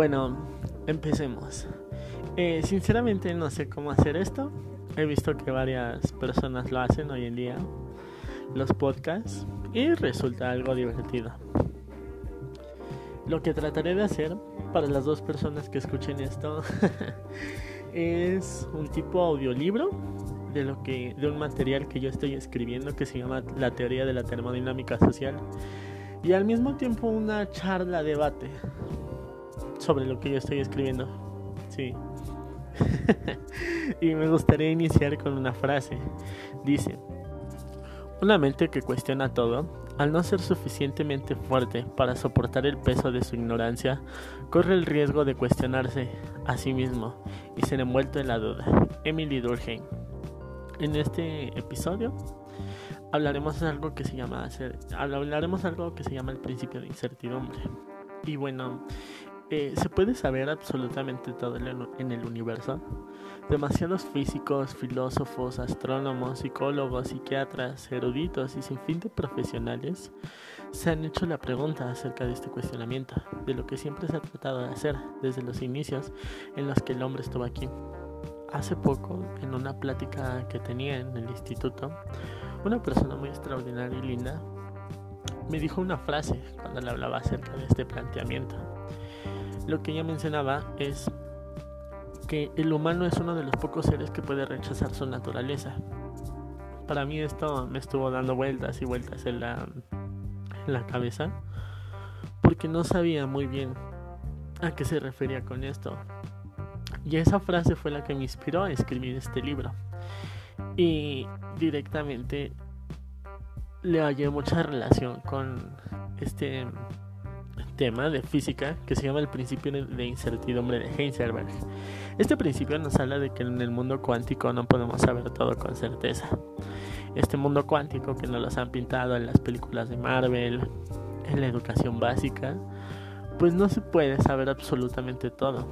Bueno, empecemos. Eh, sinceramente no sé cómo hacer esto. He visto que varias personas lo hacen hoy en día, los podcasts, y resulta algo divertido. Lo que trataré de hacer para las dos personas que escuchen esto es un tipo audiolibro de lo que de un material que yo estoy escribiendo que se llama La teoría de la termodinámica social y al mismo tiempo una charla debate sobre lo que yo estoy escribiendo. Sí. y me gustaría iniciar con una frase. Dice, una mente que cuestiona todo, al no ser suficientemente fuerte para soportar el peso de su ignorancia, corre el riesgo de cuestionarse a sí mismo y ser envuelto en la duda. Emily Durkheim. En este episodio hablaremos algo que se llama hablaremos algo que se llama el principio de incertidumbre. Y bueno, eh, ¿Se puede saber absolutamente todo en el universo? Demasiados físicos, filósofos, astrónomos, psicólogos, psiquiatras, eruditos y sin fin de profesionales se han hecho la pregunta acerca de este cuestionamiento, de lo que siempre se ha tratado de hacer desde los inicios en los que el hombre estuvo aquí. Hace poco, en una plática que tenía en el instituto, una persona muy extraordinaria y linda me dijo una frase cuando le hablaba acerca de este planteamiento lo que ella mencionaba es que el humano es uno de los pocos seres que puede rechazar su naturaleza. Para mí esto me estuvo dando vueltas y vueltas en la, en la cabeza porque no sabía muy bien a qué se refería con esto. Y esa frase fue la que me inspiró a escribir este libro. Y directamente le hallé mucha relación con este tema de física que se llama el principio de incertidumbre de Heisenberg. Este principio nos habla de que en el mundo cuántico no podemos saber todo con certeza. Este mundo cuántico que nos los han pintado en las películas de Marvel, en la educación básica, pues no se puede saber absolutamente todo,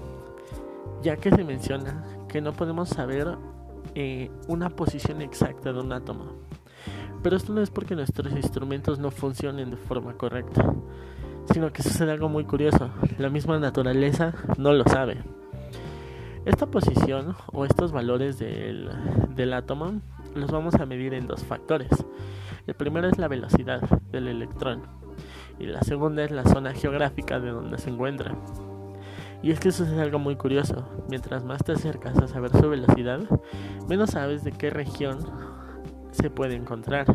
ya que se menciona que no podemos saber eh, una posición exacta de un átomo. Pero esto no es porque nuestros instrumentos no funcionen de forma correcta, sino que sucede algo muy curioso. La misma naturaleza no lo sabe. Esta posición o estos valores del, del átomo los vamos a medir en dos factores. El primero es la velocidad del electrón y la segunda es la zona geográfica de donde se encuentra. Y es que sucede algo muy curioso. Mientras más te acercas a saber su velocidad, menos sabes de qué región se puede encontrar.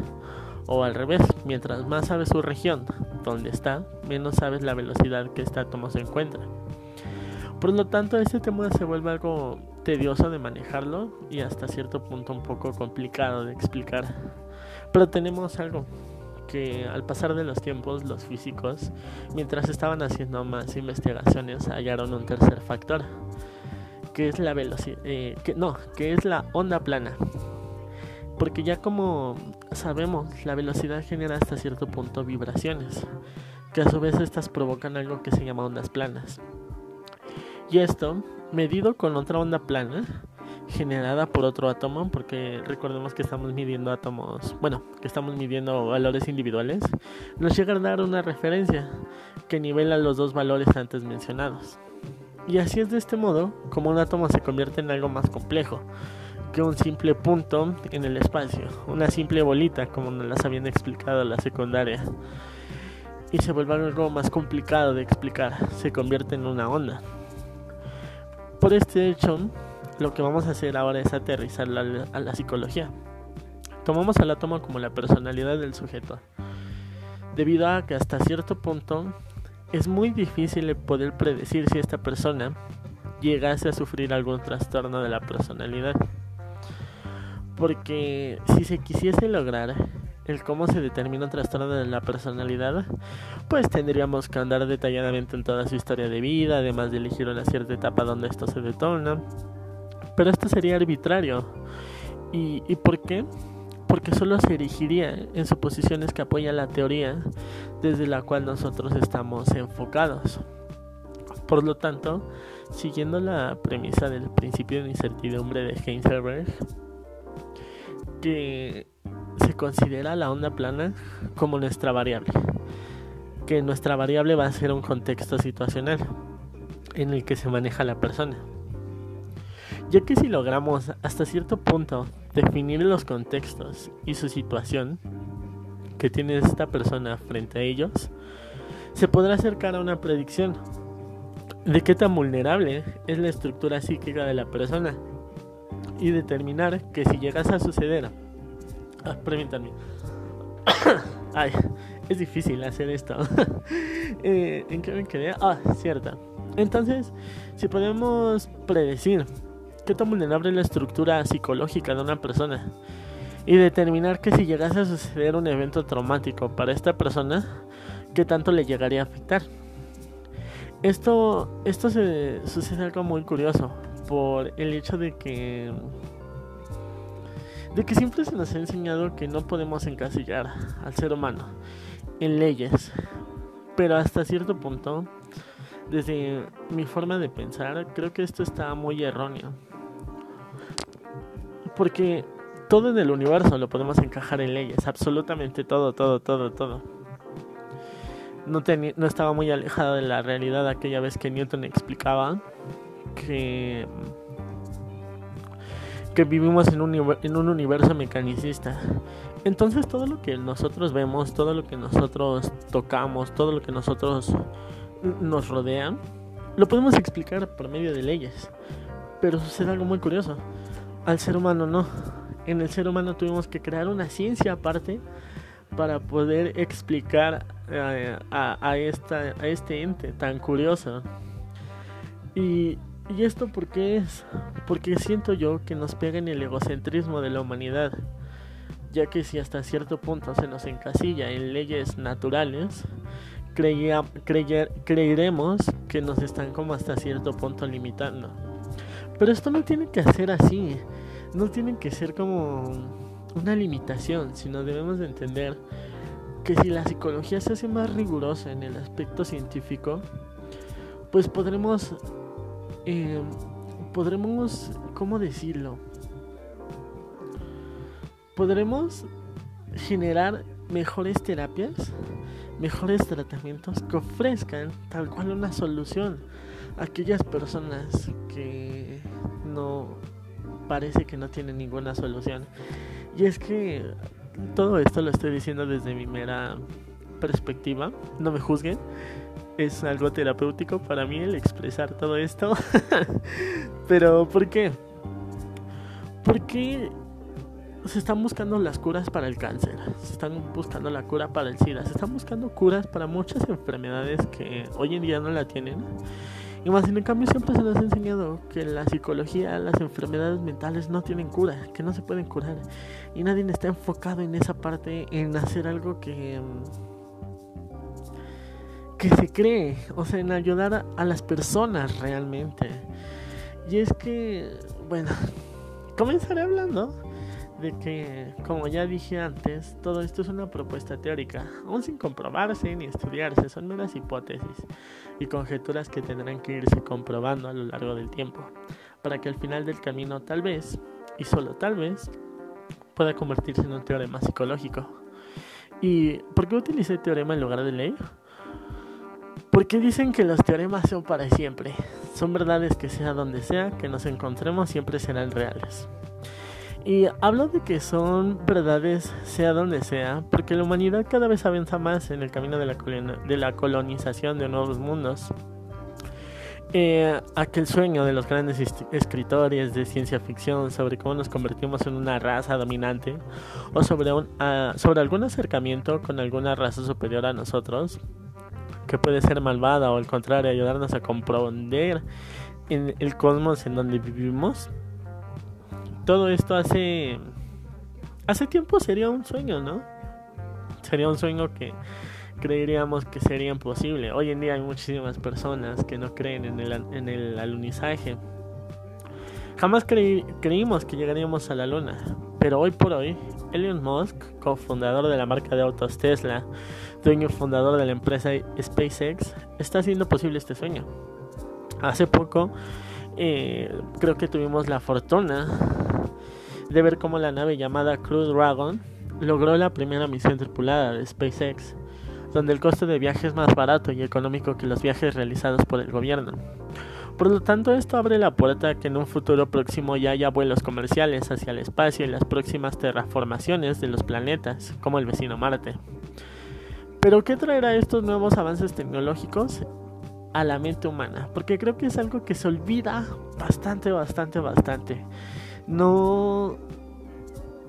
O al revés, mientras más sabes su región, donde está, menos sabes la velocidad que este átomo se encuentra. Por lo tanto, este tema se vuelve algo tedioso de manejarlo y hasta cierto punto un poco complicado de explicar. Pero tenemos algo que al pasar de los tiempos los físicos, mientras estaban haciendo más investigaciones, hallaron un tercer factor, que es la velocidad, eh, no, que es la onda plana. Porque ya como sabemos, la velocidad genera hasta cierto punto vibraciones, que a su vez estas provocan algo que se llama ondas planas. Y esto, medido con otra onda plana, generada por otro átomo, porque recordemos que estamos midiendo átomos, bueno, que estamos midiendo valores individuales, nos llega a dar una referencia que nivela los dos valores antes mencionados. Y así es de este modo como un átomo se convierte en algo más complejo, que un simple punto en el espacio, una simple bolita como nos las habían explicado en la secundaria. Y se vuelve algo más complicado de explicar, se convierte en una onda. Por este hecho, lo que vamos a hacer ahora es aterrizar a la psicología. Tomamos al átomo como la personalidad del sujeto, debido a que hasta cierto punto es muy difícil poder predecir si esta persona llegase a sufrir algún trastorno de la personalidad. Porque si se quisiese lograr el cómo se determina un trastorno de la personalidad, pues tendríamos que andar detalladamente en toda su historia de vida, además de elegir una cierta etapa donde esto se detona. Pero esto sería arbitrario. ¿Y, por qué? Porque solo se erigiría en suposiciones que apoyan la teoría desde la cual nosotros estamos enfocados. Por lo tanto, siguiendo la premisa del principio de incertidumbre de Heisenberg, que se considera la onda plana como nuestra variable, que nuestra variable va a ser un contexto situacional. en el que se maneja la persona. Ya que si logramos hasta cierto punto definir los contextos y su situación que tiene esta persona frente a ellos, se podrá acercar a una predicción de qué tan vulnerable es la estructura psíquica de la persona y determinar que si llegase a suceder, ah, permítanme, ay, es difícil hacer esto. eh, ¿En qué me quedé? Ah, cierta. Entonces, si podemos predecir qué tan vulnerable es la estructura psicológica de una persona y determinar que si llegase a suceder un evento traumático para esta persona, qué tanto le llegaría a afectar. Esto, esto se, sucede algo muy curioso por el hecho de que de que siempre se nos ha enseñado que no podemos encasillar al ser humano en leyes, pero hasta cierto punto, desde mi forma de pensar, creo que esto está muy erróneo. Porque todo en el universo lo podemos encajar en leyes, absolutamente todo, todo, todo, todo. No, no estaba muy alejado de la realidad aquella vez que Newton explicaba que, que vivimos en un, en un universo mecanicista. Entonces todo lo que nosotros vemos, todo lo que nosotros tocamos, todo lo que nosotros nos rodea, lo podemos explicar por medio de leyes. Pero sucede algo muy curioso. Al ser humano no. En el ser humano tuvimos que crear una ciencia aparte para poder explicar eh, a, a, esta, a este ente tan curioso. Y, y esto porque es, porque siento yo que nos pega en el egocentrismo de la humanidad, ya que si hasta cierto punto se nos encasilla en leyes naturales, creía, creeremos que nos están como hasta cierto punto limitando. Pero esto no tiene que ser así no tienen que ser como una limitación, sino debemos de entender que si la psicología se hace más rigurosa en el aspecto científico, pues podremos, eh, podremos, ¿cómo decirlo? Podremos generar mejores terapias, mejores tratamientos que ofrezcan tal cual una solución a aquellas personas que no parece que no tiene ninguna solución. Y es que todo esto lo estoy diciendo desde mi mera perspectiva, no me juzguen. Es algo terapéutico para mí el expresar todo esto. Pero ¿por qué? Porque se están buscando las curas para el cáncer, se están buscando la cura para el SIDA, se están buscando curas para muchas enfermedades que hoy en día no la tienen y más en cambio siempre se nos ha enseñado que la psicología, las enfermedades mentales no tienen cura, que no se pueden curar. Y nadie está enfocado en esa parte, en hacer algo que que se cree, o sea, en ayudar a, las personas realmente. Y es que, bueno, comenzaré hablando de que, como ya dije antes, todo esto es una propuesta teórica, aún sin comprobarse ni estudiarse, son meras hipótesis y conjeturas que tendrán que irse comprobando a lo largo del tiempo, para que al final del camino tal vez, y solo tal vez, pueda convertirse en un teorema psicológico. ¿Y por qué utilicé teorema en lugar de ley? Porque dicen que los teoremas son para siempre, son verdades que sea donde sea que nos encontremos siempre serán reales. Y hablo de que son verdades sea donde sea, porque la humanidad cada vez avanza más en el camino de la, de la colonización de nuevos mundos. Eh, aquel sueño de los grandes escritores de ciencia ficción sobre cómo nos convertimos en una raza dominante o sobre, un, sobre algún acercamiento con alguna raza superior a nosotros, que puede ser malvada o al contrario ayudarnos a comprender en el cosmos en donde vivimos todo esto hace hace tiempo sería un sueño, ¿no? Sería un sueño que creeríamos que sería imposible. Hoy en día hay muchísimas personas que no creen en el, en el alunizaje. Jamás creímos que llegaríamos a la luna, pero hoy por hoy, Elon Musk, cofundador de la marca de autos Tesla, dueño fundador de la empresa SpaceX, está haciendo posible este sueño. Hace poco, eh, creo que tuvimos la fortuna de ver cómo la nave llamada Crew Dragon logró la primera misión tripulada de SpaceX, donde el coste de viaje es más barato y económico que los viajes realizados por el gobierno. Por lo tanto, esto abre la puerta a que en un futuro próximo ya haya vuelos comerciales hacia el espacio y las próximas terraformaciones de los planetas, como el vecino Marte. Pero ¿qué traerá estos nuevos avances tecnológicos a la mente humana? Porque creo que es algo que se olvida bastante, bastante, bastante. No...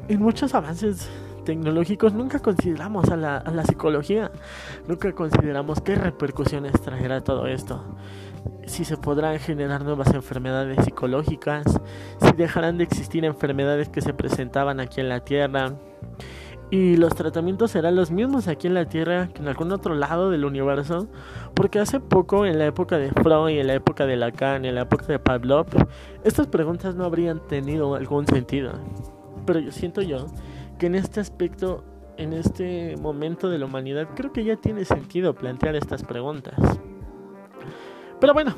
En muchos avances tecnológicos nunca consideramos a la, a la psicología, nunca consideramos qué repercusiones traerá todo esto si se podrán generar nuevas enfermedades psicológicas, si dejarán de existir enfermedades que se presentaban aquí en la Tierra. Y los tratamientos serán los mismos aquí en la Tierra que en algún otro lado del universo. Porque hace poco, en la época de Freud, en la época de Lacan, en la época de Pavlov, estas preguntas no habrían tenido algún sentido. Pero yo siento yo que en este aspecto, en este momento de la humanidad, creo que ya tiene sentido plantear estas preguntas. Pero bueno,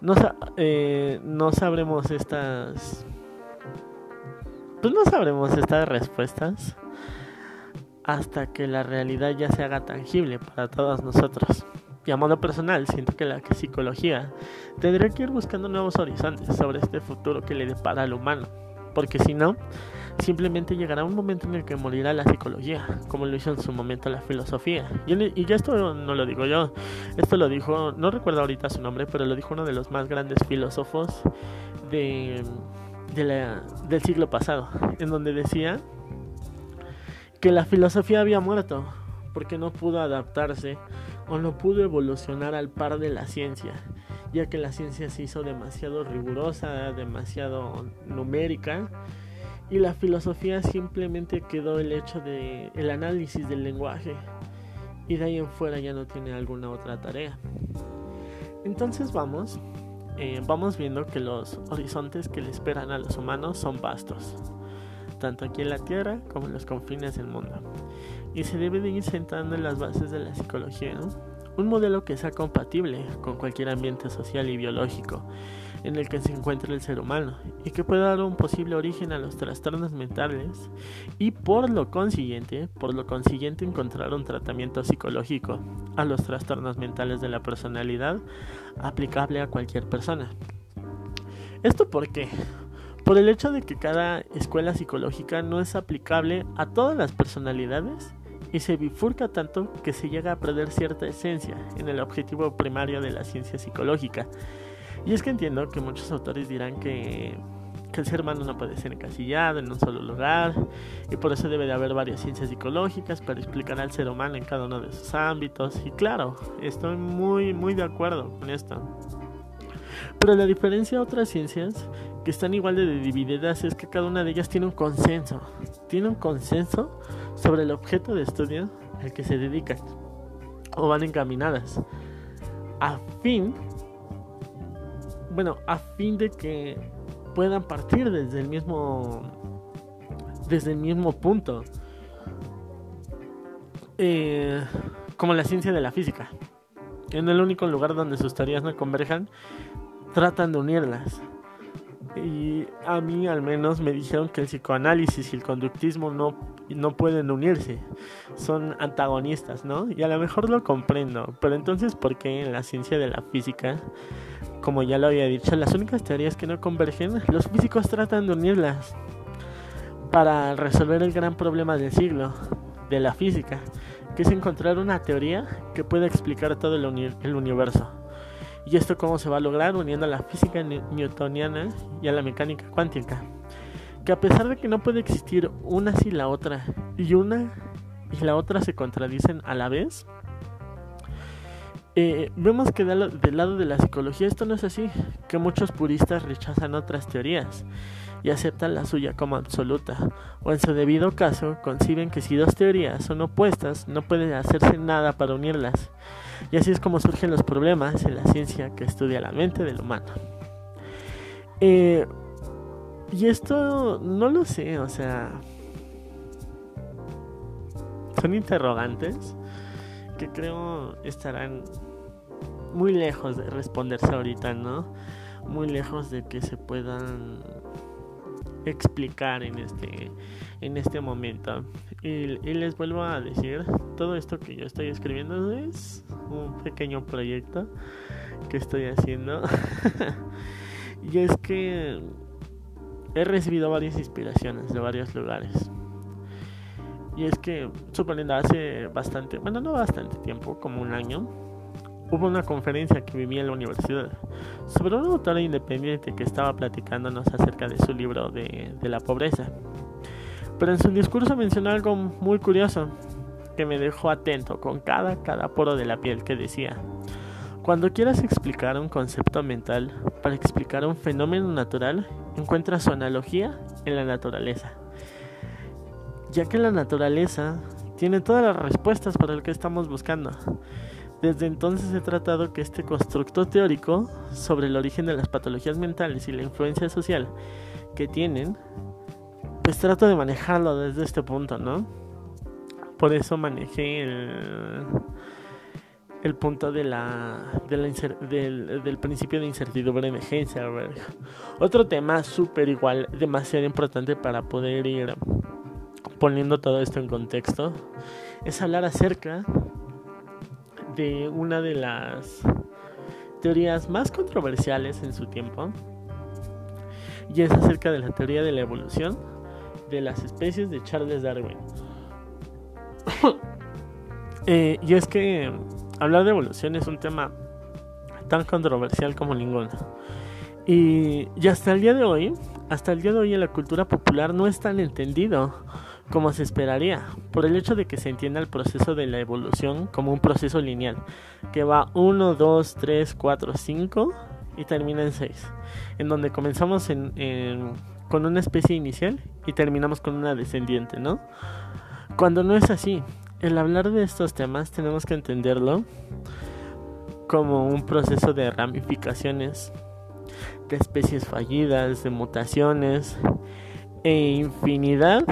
no, eh, no sabremos estas... Pues no sabremos estas respuestas hasta que la realidad ya se haga tangible para todos nosotros. Y a modo personal, siento que la psicología tendría que ir buscando nuevos horizontes sobre este futuro que le depara al humano. Porque si no, Simplemente llegará un momento en el que morirá la psicología, como lo hizo en su momento la filosofía. Y, ya esto no lo digo yo, esto lo dijo, no recuerdo ahorita su nombre, pero lo dijo uno de los más grandes filósofos de, del siglo pasado, en donde decía que la filosofía había muerto porque no pudo adaptarse o no pudo evolucionar al par de la ciencia, ya que la ciencia se hizo demasiado rigurosa, demasiado numérica y la filosofía simplemente quedó el hecho de el análisis del lenguaje y de ahí en fuera ya no tiene alguna otra tarea. Entonces vamos, eh, vamos viendo que los horizontes que le esperan a los humanos son vastos, tanto aquí en la Tierra como en los confines del mundo. Y se debe de ir sentando en las bases de la psicología, un modelo que sea compatible con cualquier ambiente social y biológico en el que se encuentra el ser humano y que pueda dar un posible origen a los trastornos mentales y por lo consiguiente, por lo consiguiente encontrar un tratamiento psicológico a los trastornos mentales de la personalidad aplicable a cualquier persona. ¿Esto por qué? Por el hecho de que cada escuela psicológica no es aplicable a todas las personalidades y se bifurca tanto que se llega a perder cierta esencia en el objetivo primario de la ciencia psicológica y es que entiendo que muchos autores dirán que, el ser humano no puede ser encasillado en un solo lugar y por eso debe de haber varias ciencias psicológicas para explicar al ser humano en cada uno de sus ámbitos. Y claro, estoy muy, muy de acuerdo con esto. Pero la diferencia a otras ciencias que están igual de divididas es que cada una de ellas tiene un consenso. Tiene un consenso sobre el objeto de estudio al que se dedican o van encaminadas a fin bueno, a fin de que puedan partir desde el mismo desde el mismo punto. Eh, como la ciencia de la física. En el único lugar donde sus teorías no converjan tratan de unirlas. Y a mí al menos me dijeron que el psicoanálisis y el conductismo no, no pueden unirse, son antagonistas, ¿no? Y a lo mejor lo comprendo, pero entonces ¿por qué en la ciencia de la física como ya lo había dicho, las únicas teorías que no convergen, los físicos tratan de unirlas para resolver el gran problema del siglo de la física, que es encontrar una teoría que pueda explicar todo el, universo. ¿Y esto cómo se va a lograr? Uniendo a la física newtoniana y a la mecánica cuántica. Que a pesar de que no puede existir una sin la otra, y una y la otra se contradicen a la vez, eh, vemos que del, lado de la psicología esto no es así, que muchos puristas rechazan otras teorías y aceptan la suya como absoluta, o en su debido caso conciben que si dos teorías son opuestas no puede hacerse nada para unirlas. Y así es como surgen los problemas en la ciencia que estudia la mente del humano. Eh, y esto no lo sé, o sea... Son interrogantes que creo estarán muy lejos de responderse ahorita, ¿no? Muy lejos de que se puedan explicar en este en este momento y, les vuelvo a decir todo esto que yo estoy escribiendo es un pequeño proyecto que estoy haciendo. y es que he recibido varias inspiraciones de varios lugares. Y es que, suponiendo hace bastante, bueno, no bastante tiempo, como un año, hubo una conferencia que vivía en la universidad sobre una autora independiente que estaba platicándonos acerca de su libro de, de la pobreza. Pero en su discurso mencionó algo muy curioso que me dejó atento con cada, cada poro de la piel que decía. Cuando quieras explicar un concepto mental para explicar un fenómeno natural, encuentra su analogía en la naturaleza. Ya que la naturaleza tiene todas las respuestas para lo que estamos buscando. Desde entonces he tratado que este constructo teórico sobre el origen de las patologías mentales y la influencia social que tienen, pues trato de manejarlo desde este punto, ¿no? Por eso manejé el, el punto de la, de la del, del, principio de incertidumbre de emergencia. Otro tema súper igual, demasiado importante para poder ir poniendo todo esto en contexto, es hablar acerca de una de las teorías más controversiales en su tiempo, y es acerca de la teoría de la evolución de las especies de Charles Darwin. eh, y es que hablar de evolución es un tema tan controversial como ninguno. Y, y, hasta el día de hoy, hasta el día de hoy en la cultura popular no es tan entendido como se esperaría, por el hecho de que se entienda el proceso de la evolución como un proceso lineal, que va 1, 2, 3, 4, 5 y termina en 6, en donde comenzamos en, en, con una especie inicial y terminamos con una descendiente, ¿no? Cuando no es así, el hablar de estos temas tenemos que entenderlo como un proceso de ramificaciones, de especies fallidas, de mutaciones e infinidad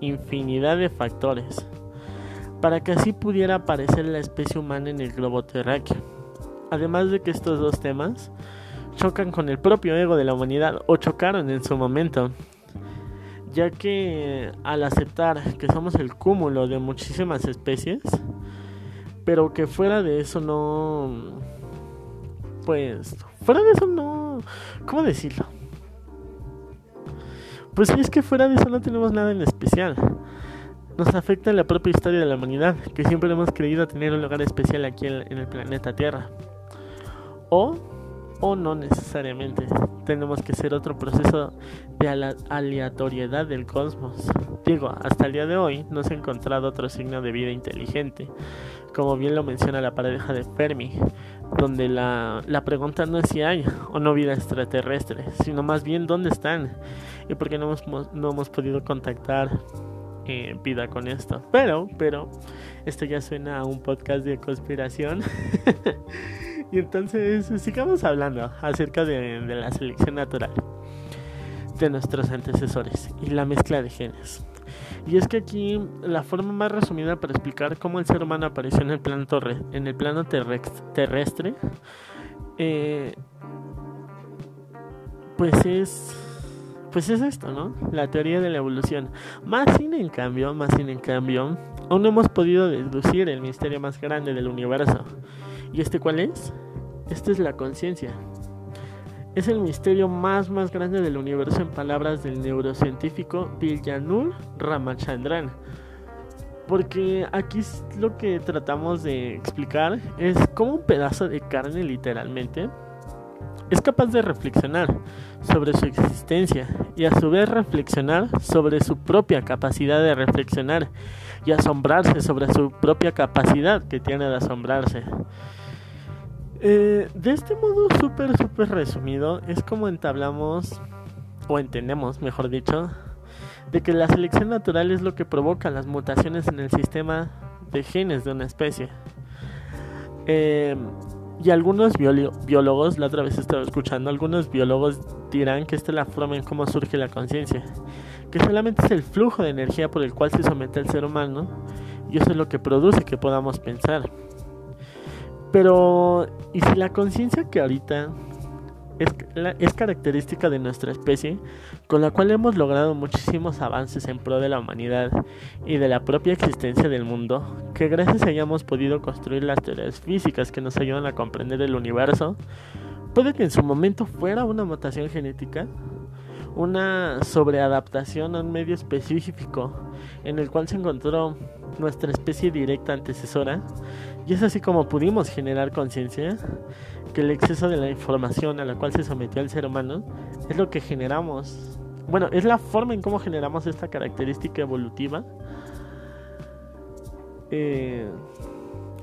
infinidad de factores para que así pudiera aparecer la especie humana en el globo terráqueo. Además de que estos dos temas chocan con el propio ego de la humanidad o chocaron en su momento, ya que al aceptar que somos el cúmulo de muchísimas especies, pero que fuera de eso no... Pues... Fuera de eso no... ¿Cómo decirlo? Pues es que fuera de eso no tenemos nada en especial. Nos afecta la propia historia de la humanidad, que siempre hemos creído tener un lugar especial aquí en el planeta Tierra. O, o no necesariamente. Tenemos que ser otro proceso de aleatoriedad del cosmos. Digo, hasta el día de hoy no se ha encontrado otro signo de vida inteligente, como bien lo menciona la pareja de Fermi, donde la, la pregunta no es si hay o no vida extraterrestre, sino más bien dónde están y por qué no hemos, no hemos podido contactar eh, vida con esto. Pero, pero, esto ya suena a un podcast de conspiración. y entonces sigamos hablando acerca de, de la selección natural de nuestros antecesores y la mezcla de genes. Y es que aquí la forma más resumida para explicar cómo el ser humano apareció en el plano, en el plano terrestre, eh, pues es pues es esto, ¿no? La teoría de la evolución. Más sin en cambio, más sin en cambio, aún no hemos podido deducir el misterio más grande del universo. ¿Y este cuál es? Este es la conciencia. Es el misterio más más grande del universo en palabras del neurocientífico Villanur Ramachandran. Porque aquí lo que tratamos de explicar es cómo un pedazo de carne literalmente es capaz de reflexionar sobre su existencia y a su vez reflexionar sobre su propia capacidad de reflexionar y asombrarse sobre su propia capacidad que tiene de asombrarse. Eh, de este modo súper, súper resumido, es como entablamos, o entendemos, mejor dicho, de que la selección natural es lo que provoca las mutaciones en el sistema de genes de una especie. Eh, y algunos biólogos, la otra vez estaba escuchando, algunos biólogos dirán que esta es la forma en cómo surge la conciencia, que solamente es el flujo de energía por el cual se somete el ser humano y eso es lo que produce que podamos pensar. Pero, ¿y si la conciencia que ahorita es, característica de nuestra especie, con la cual hemos logrado muchísimos avances en pro de la humanidad y de la propia existencia del mundo, que gracias a hemos podido construir las teorías físicas que nos ayudan a comprender el universo, puede que en su momento fuera una mutación genética, una sobreadaptación a un medio específico en el cual se encontró nuestra especie directa antecesora, y es así como pudimos generar conciencia que el exceso de la información a la cual se sometió el ser humano es lo que generamos. Bueno, es la forma en cómo generamos esta característica evolutiva. Eh,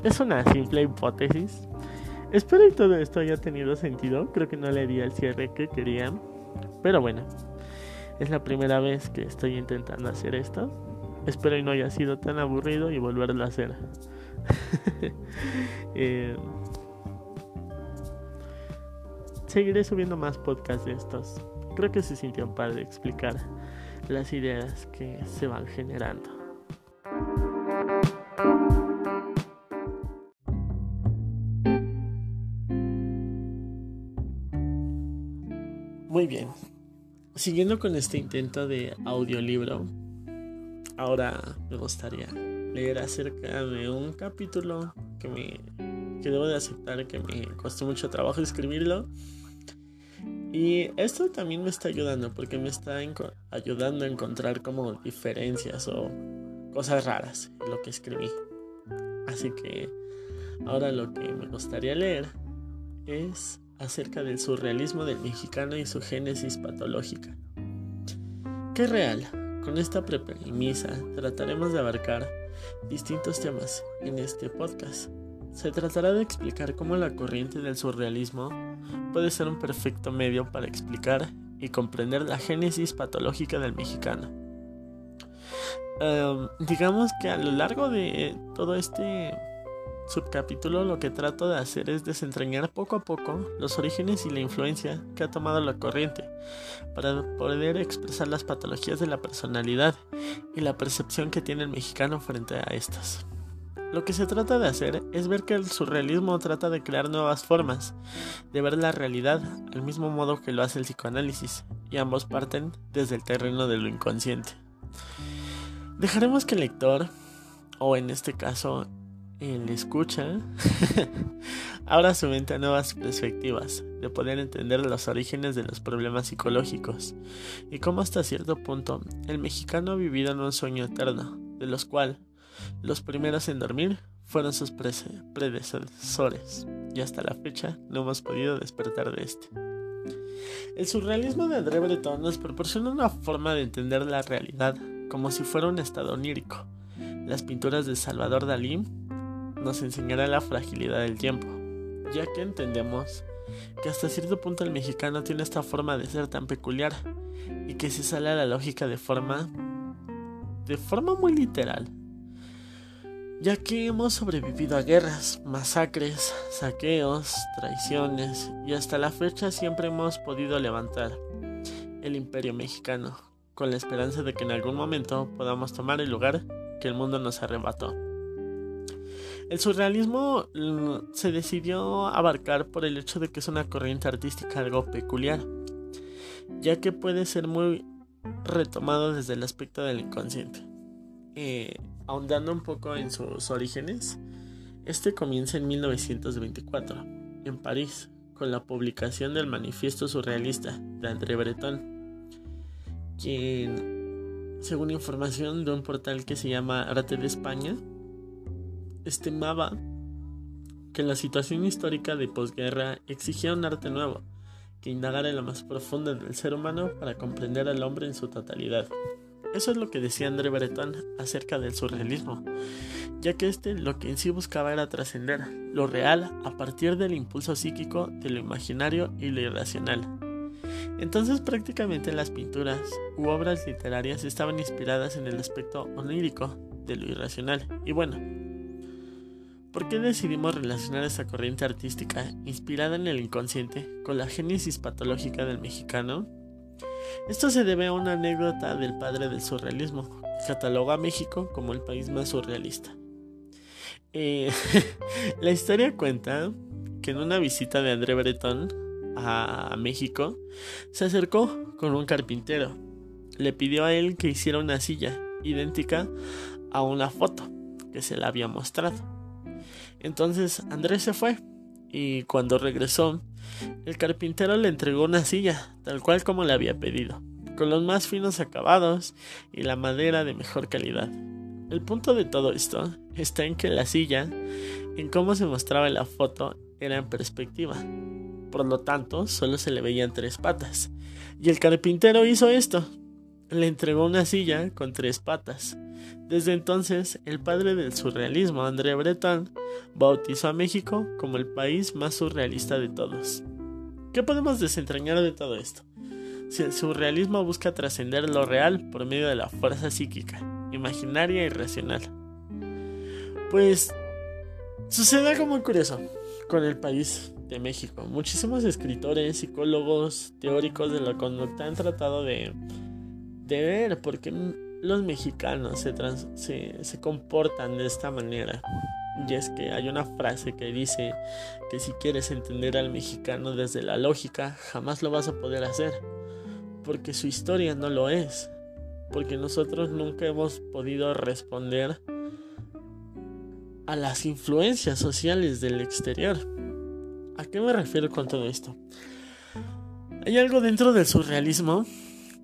es una simple hipótesis. Espero que todo esto haya tenido sentido. Creo que no le di el cierre que quería. Pero bueno, es la primera vez que estoy intentando hacer esto. Espero y no haya sido tan aburrido y volverlo a hacer. eh, seguiré subiendo más podcasts de estos. Creo que se sintió padre explicar las ideas que se van generando. Muy bien. Siguiendo con este intento de audiolibro, ahora me gustaría leer acerca de un capítulo que me que debo de aceptar que me costó mucho trabajo escribirlo y esto también me está ayudando porque me está ayudando a encontrar como diferencias o cosas raras en lo que escribí. Así que ahora lo que me gustaría leer es acerca del surrealismo del mexicano y su génesis patológica. ¿Qué real? Con esta premisa trataremos de abarcar distintos temas en este podcast. Se tratará de explicar cómo la corriente del surrealismo puede ser un perfecto medio para explicar y comprender la génesis patológica del mexicano. Em, digamos que a lo largo de todo este subcapítulo lo que trato de hacer es desentrañar poco a poco los orígenes y la influencia que ha tomado la corriente para poder expresar las patologías de la personalidad y la percepción que tiene el mexicano frente a estas. Lo que se trata de hacer es ver que el surrealismo trata de crear nuevas formas de ver la realidad al mismo modo que lo hace el psicoanálisis, y ambos parten desde el terreno de lo inconsciente. Dejaremos que el lector, o en este caso el escucha, abra su mente a nuevas perspectivas, de poder entender los orígenes de los problemas psicológicos y cómo hasta cierto punto el mexicano ha vivido en un sueño eterno, de los cuales los primeros en dormir fueron sus predecesores, y hasta la fecha no hemos podido despertar de este. El surrealismo de André Breton nos proporciona una forma de entender la realidad como si fuera un estado onírico. Las pinturas de Salvador Dalí nos enseñarán la fragilidad del tiempo, ya que entendemos que hasta cierto punto el mexicano tiene esta forma de ser tan peculiar y que se sale a la lógica de forma de forma muy literal ya que hemos sobrevivido a guerras, masacres, saqueos, traiciones y hasta la fecha siempre hemos podido levantar el imperio mexicano, con la esperanza de que en algún momento podamos tomar el lugar que el mundo nos arrebató. El surrealismo mm, se decidió abarcar por el hecho de que es una corriente artística algo peculiar, ya que puede ser muy retomado desde el aspecto del inconsciente. Eh, ahondando un poco en sus orígenes, este comienza en 1924, en París, con la publicación del Manifiesto Surrealista de André Breton, quien, según información de un portal que se llama Arte de España, estimaba que la situación histórica de posguerra exigía un arte nuevo, que indagara en lo más profundo del ser humano para comprender al hombre en su totalidad. Eso es lo que decía André Breton acerca del surrealismo, ya que este lo que en sí buscaba era trascender lo real a partir del impulso psíquico de lo imaginario y lo irracional. Entonces prácticamente las pinturas u obras literarias estaban inspiradas en el aspecto onírico de lo irracional. Y bueno, ¿por qué decidimos relacionar esta corriente artística inspirada en el inconsciente con la génesis patológica del mexicano? Esto se debe a una anécdota del padre del surrealismo, que cataloga a México como el país más surrealista. Eh, la historia cuenta que en una visita de André Breton a México, se acercó con un carpintero. Le pidió a él que hiciera una silla idéntica a una foto que se le había mostrado. Entonces Andrés se fue y cuando regresó, el carpintero le entregó una silla, tal cual como le había pedido, con los más finos acabados y la madera de mejor calidad. El punto de todo esto está en que la silla, en cómo se mostraba la foto, era en perspectiva. Por lo tanto, solo se le veían tres patas. Y el carpintero hizo esto. Le entregó una silla con tres patas. Desde entonces, el padre del surrealismo, André Breton, bautizó a México como el país más surrealista de todos. ¿Qué podemos desentrañar de todo esto? Si el surrealismo busca trascender lo real por medio de la fuerza psíquica, imaginaria y racional. Pues sucede algo muy curioso con el país de México. Muchísimos escritores, psicólogos, teóricos de la conducta han tratado de, de ver por qué los mexicanos se, se, comportan de esta manera. Y es que hay una frase que dice que si quieres entender al mexicano desde la lógica, jamás lo vas a poder hacer. Porque su historia no lo es porque nosotros nunca hemos podido responder a las influencias sociales del exterior. ¿A qué me refiero con todo esto? Hay algo dentro del surrealismo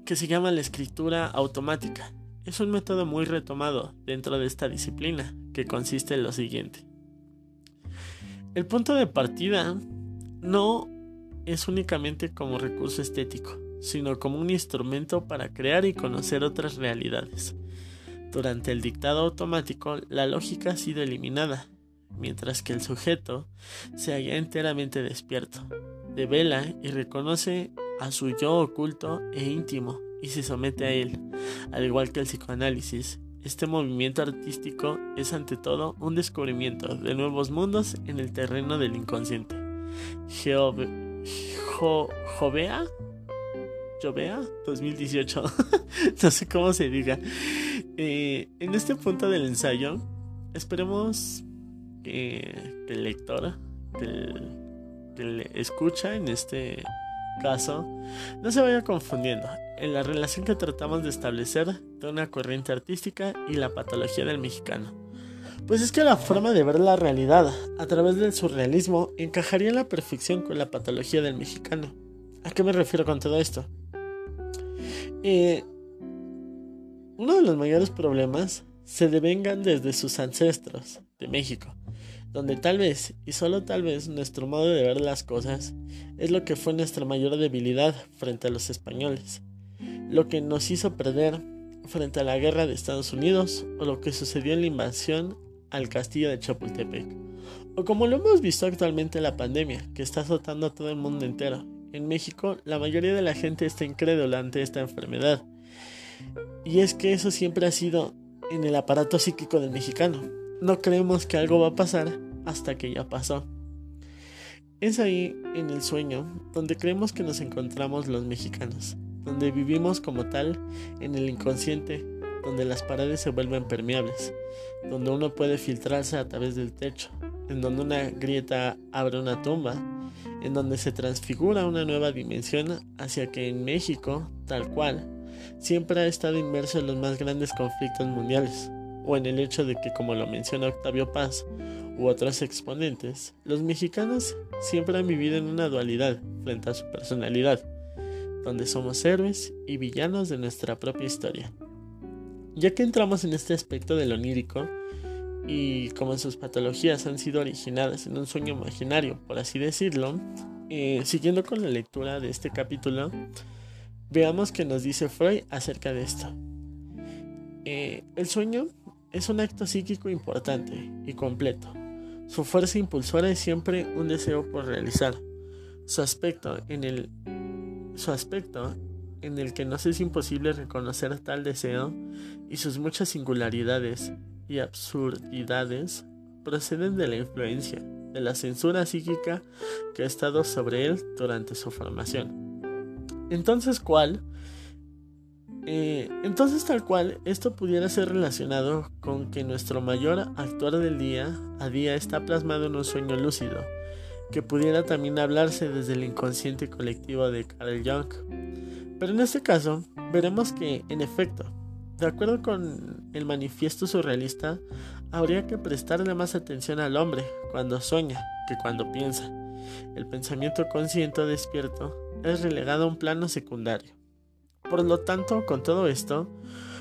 que se llama la escritura automática. Es un método muy retomado dentro de esta disciplina, que consiste en lo siguiente. El punto de partida no es únicamente como recurso estético, sino como un instrumento para crear y conocer otras realidades. Durante el dictado automático, la lógica ha sido eliminada, mientras que el sujeto se halla enteramente despierto, devela y reconoce a su yo oculto e íntimo y se somete a él. Al igual que el psicoanálisis, este movimiento artístico es ante todo un descubrimiento de nuevos mundos en el terreno del inconsciente. Jovea Jovea 2018, no sé cómo se diga. Eh, en este punto del ensayo, esperemos que, el lector, que el escucha en este caso, no se vaya confundiendo en la relación que tratamos de establecer de una corriente artística y la patología del mexicano. Pues es que la forma de ver la realidad a través del surrealismo encajaría en la perfección con la patología del mexicano. ¿A qué me refiero con todo esto? Eh, uno de los mayores problemas se devengan desde sus ancestros de México, donde tal vez, y solo tal vez, nuestro modo de ver las cosas es lo que fue nuestra mayor debilidad frente a los españoles, lo que nos hizo perder frente a la guerra de Estados Unidos o lo que sucedió en la invasión al castillo de Chapultepec, o como lo hemos visto actualmente en la pandemia, que está azotando a todo el mundo entero en México, la mayoría de la gente está incrédula ante esta enfermedad. Y es que eso siempre ha sido en el aparato psíquico del mexicano. No creemos que algo va a pasar hasta que ya pasó. Es ahí, en el sueño, donde creemos que nos encontramos los mexicanos, donde vivimos como tal en el inconsciente, donde las paredes se vuelven permeables, donde uno puede filtrarse a través del techo, en donde una grieta abre una tumba, en donde se transfigura una nueva dimensión hacia que en México, tal cual, siempre ha estado inmerso en los más grandes conflictos mundiales, o en el hecho de que, como lo menciona Octavio Paz u otros exponentes, los mexicanos siempre han vivido en una dualidad frente a su personalidad, donde somos héroes y villanos de nuestra propia historia. Ya que entramos en este aspecto de lo onírico, y como sus patologías han sido originadas en un sueño imaginario, por así decirlo, eh, siguiendo con la lectura de este capítulo, veamos qué nos dice Freud acerca de esto. Eh, el sueño es un acto psíquico importante y completo. Su fuerza impulsora es siempre un deseo por realizar. Su aspecto en el, su aspecto en el que nos es imposible reconocer tal deseo y sus muchas singularidades y absurdidades proceden de la influencia, de la censura psíquica que ha estado sobre él durante su formación. Entonces, ¿cuál? Eh, entonces, tal cual, esto pudiera ser relacionado con que nuestro mayor actuar del día a día está plasmado en un sueño lúcido, que pudiera también hablarse desde el inconsciente colectivo de Carl Jung. Pero en este caso, veremos que, en efecto, de acuerdo con el manifiesto surrealista, habría que prestarle más atención al hombre cuando sueña que cuando piensa. El pensamiento consciente o despierto es relegado a un plano secundario. Por lo tanto, con todo esto,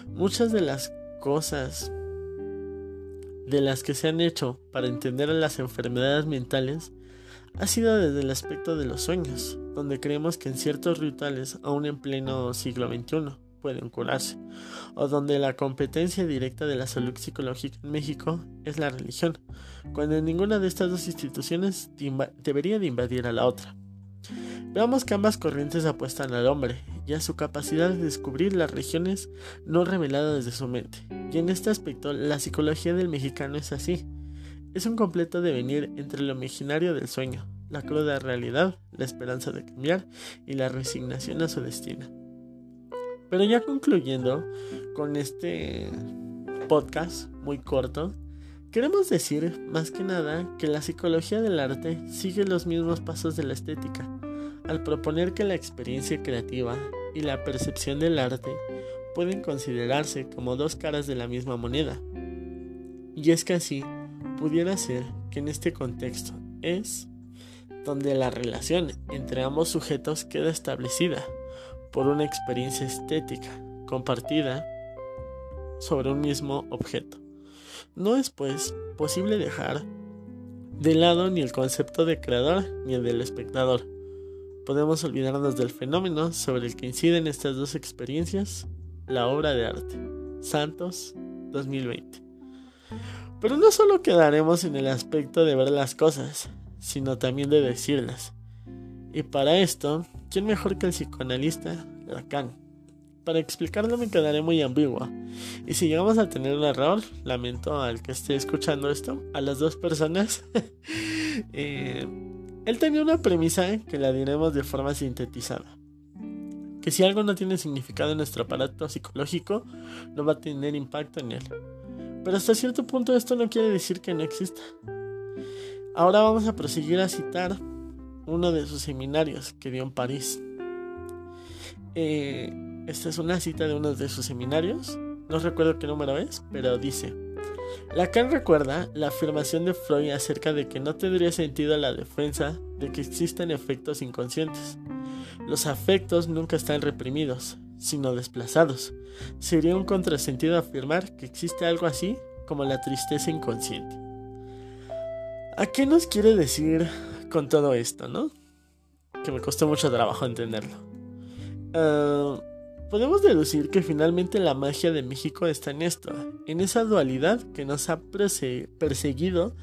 muchas de las cosas de las que se han hecho para entender las enfermedades mentales ha sido desde el aspecto de los sueños, donde creemos que en ciertos rituales, aún en pleno siglo XXI, pueden curarse, o donde la competencia directa de la salud psicológica en México es la religión, cuando ninguna de estas dos instituciones debería de invadir a la otra. Veamos que ambas corrientes apuestan al hombre y a su capacidad de descubrir las regiones no reveladas de su mente. Y en este aspecto, la psicología del mexicano es así. Es un completo devenir entre lo imaginario del sueño, la cruda realidad, la esperanza de cambiar y la resignación a su destino. Pero ya concluyendo con este podcast muy corto, queremos decir más que nada que la psicología del arte sigue los mismos pasos de la estética, al proponer que la experiencia creativa y la percepción del arte pueden considerarse como dos caras de la misma moneda. Y es que así pudiera ser que en este contexto es donde la relación entre ambos sujetos queda establecida por una experiencia estética compartida sobre un mismo objeto. No es, pues, posible dejar de lado ni el concepto de creador ni el del espectador. Podemos olvidarnos del fenómeno sobre el que inciden estas dos experiencias, la obra de arte. Santos 2020. Pero no solo quedaremos en el aspecto de ver las cosas, sino también de decirlas. Y para esto, ¿quién mejor que el psicoanalista Lacan? Para explicarlo me quedaré muy ambigua. Y si llegamos a tener un error, lamento al que esté escuchando esto, a las dos personas. Eh, él tenía una premisa que la diremos de forma sintetizada. Que si algo no tiene significado en nuestro aparato psicológico, no va a tener impacto en él. Pero hasta cierto punto esto no quiere decir que no exista. Ahora vamos a proseguir a citar uno de sus seminarios que dio en París. Eh, esta es una cita de uno de sus seminarios. No recuerdo qué número es, pero dice: Lacan recuerda la afirmación de Freud acerca de que no tendría sentido la defensa de que existen efectos inconscientes. Los afectos nunca están reprimidos, sino desplazados. Sería un contrasentido afirmar que existe algo así como la tristeza inconsciente. ¿A qué nos quiere decir con todo esto, no? Que me costó mucho trabajo entenderlo. Ah, podemos deducir que finalmente la magia de México está en esto, en esa dualidad que nos ha perseguido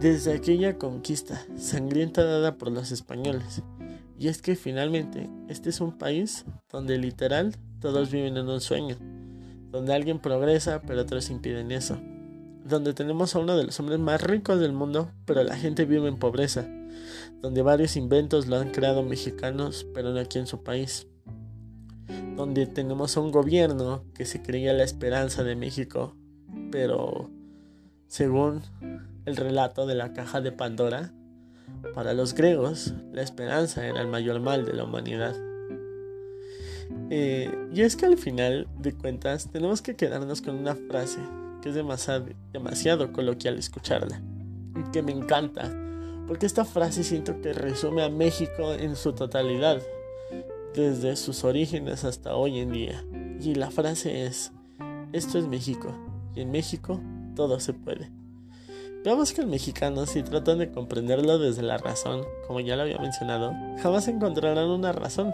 desde aquella conquista sangrienta dada por los españoles. Y es que finalmente este es un país donde literal todos viven en un sueño, donde alguien progresa pero otros impiden eso, donde tenemos a uno de los hombres más ricos del mundo pero la gente vive en pobreza, donde varios inventos lo han creado mexicanos, pero no aquí en su país. Donde tenemos un gobierno que se creía la esperanza de México, pero según el relato de la caja de Pandora, para los griegos la esperanza era el mayor mal de la humanidad. Eh, y es que al final de cuentas tenemos que quedarnos con una frase que es demasiado, demasiado coloquial escucharla y que me encanta porque esta frase siento que resume a México en su totalidad, desde sus orígenes hasta hoy en día. Y la frase es, esto es México, y en México todo se puede. Veamos que el mexicano, si tratan de comprenderlo desde la razón, como ya lo había mencionado, jamás encontrarán una razón,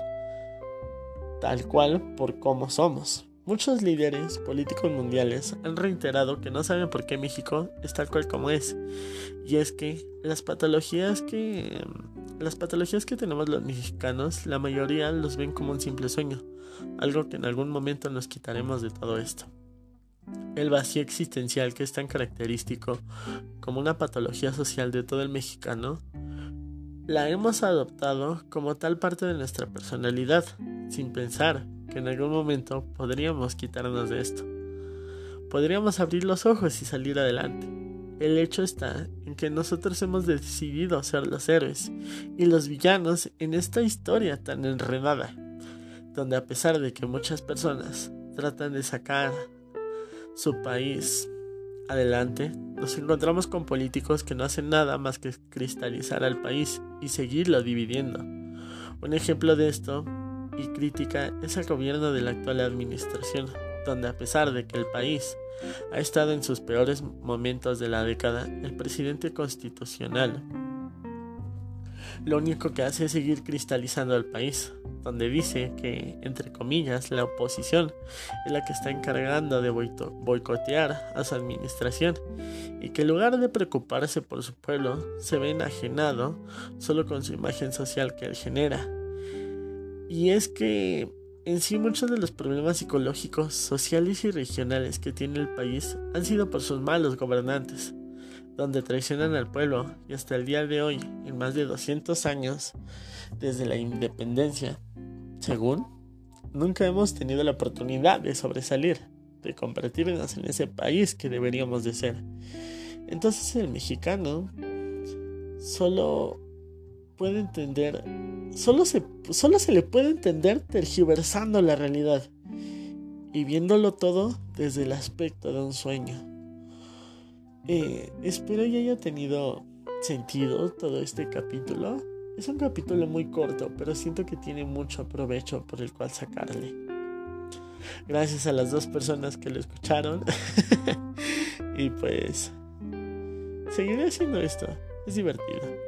tal cual por cómo somos. Muchos líderes políticos mundiales han reiterado que no saben por qué México es tal cual como es. Y es que las patologías que las patologías que tenemos los mexicanos, la mayoría los ven como un simple sueño, algo que en algún momento nos quitaremos de todo esto. El vacío existencial que es tan característico como una patología social de todo el mexicano, la hemos adoptado como tal parte de nuestra personalidad, sin pensar que en algún momento podríamos quitarnos de esto. Podríamos abrir los ojos y salir adelante. el hecho está en que nosotros hemos decidido ser los héroes y los villanos en esta historia tan enredada, donde a pesar de que muchas personas tratan de sacar su país adelante, nos encontramos con políticos que no hacen nada más que cristalizar al país y seguirlo dividiendo. Un ejemplo de esto y crítica es el gobierno de la actual administración, donde a pesar de que el país ha estado en sus peores momentos de la década, el presidente constitucional lo único que hace es seguir cristalizando al país, donde dice que, entre comillas, la oposición es la que está encargando de boicotear a su administración y que en lugar de preocuparse por su pueblo, se ve enajenado solo con su imagen social que él genera. Y es que en sí muchos de los problemas psicológicos, sociales y regionales que tiene el país han sido por sus malos gobernantes donde traicionan al pueblo y hasta el día de hoy, en más de 200 años desde la independencia, según, nunca hemos tenido la oportunidad de sobresalir, de convertirnos en ese país que deberíamos de ser. Entonces el mexicano solo puede entender, solo se, solo se le puede entender tergiversando la realidad y viéndolo todo desde el aspecto de un sueño. Eh, espero ya haya tenido sentido todo este capítulo. Es un capítulo muy corto, pero siento que tiene mucho provecho por el cual sacarle. Gracias a las dos personas que lo escucharon. y pues seguiré haciendo esto. Es divertido.